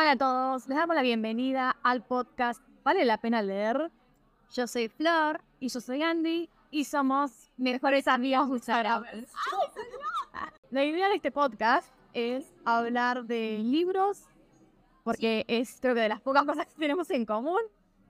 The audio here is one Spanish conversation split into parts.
Hola a todos, les damos la bienvenida al podcast Vale la pena leer. Yo soy Flor y yo soy Andy y somos mejores amigas instagrammers. La idea de este podcast es hablar de libros, porque es creo que de las pocas cosas que tenemos en común.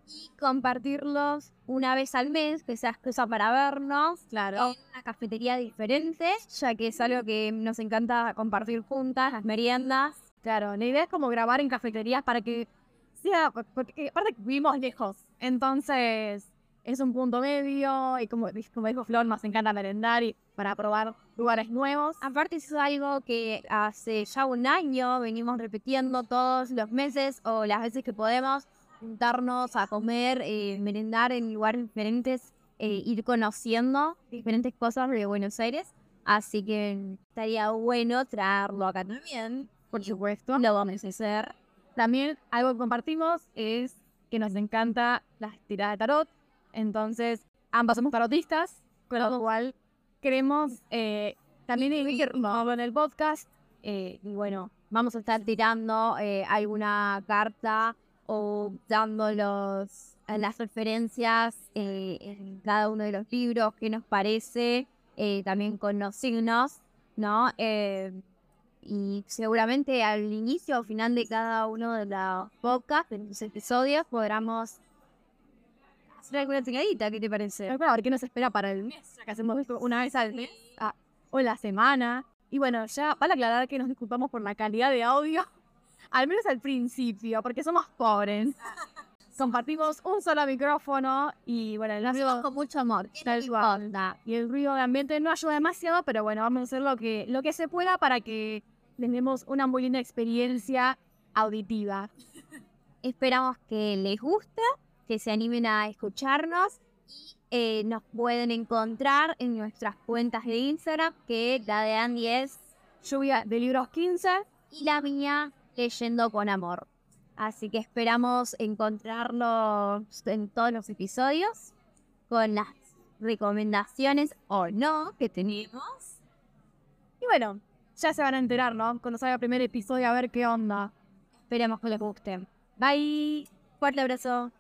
Y compartirlos una vez al mes, que sea excusa para vernos. Claro. En una cafetería diferente, ya que es algo que nos encanta compartir juntas, las meriendas. Claro, la idea es como grabar en cafeterías para que sea, porque aparte vivimos lejos, entonces es un punto medio y como, como dijo Flor, nos encanta merendar y para probar lugares nuevos. Aparte es algo que hace ya un año venimos repitiendo todos los meses o las veces que podemos juntarnos a comer, eh, merendar en lugares diferentes, eh, ir conociendo diferentes cosas de Buenos Aires. Así que estaría bueno traerlo acá también. Por supuesto. Lo vamos a hacer. También algo que compartimos es que nos encanta las tiradas de tarot. Entonces, ambas somos tarotistas, con lo cual queremos eh, también irnos en el podcast. Eh, y bueno, vamos a estar tirando eh, alguna carta o dando los, las referencias en cada uno de los libros, qué nos parece, también con los signos, ¿no? Y seguramente al inicio o final de cada uno de los podcasts, de los episodios, podamos hacer alguna tiradita, ¿qué te parece? a ver qué nos espera para el mes, que hacemos una vez al mes ah, o la semana. Y bueno, ya vale aclarar que nos disculpamos por la calidad de audio, al menos al principio, porque somos pobres. Compartimos un solo micrófono y bueno, el ruido con mucho amor. Y el ruido de ambiente no ayuda demasiado, pero bueno, vamos a hacer lo que, lo que se pueda para que tenemos una muy linda experiencia auditiva. Esperamos que les guste, que se animen a escucharnos y eh, nos pueden encontrar en nuestras cuentas de Instagram, que la de Andy es Lluvia de Libros 15 y la mía Leyendo con Amor. Así que esperamos encontrarlos en todos los episodios con las recomendaciones o no que tenemos. Y bueno, ya se van a enterar, ¿no? Cuando salga el primer episodio a ver qué onda. Esperemos que les guste. Bye. Fuerte abrazo.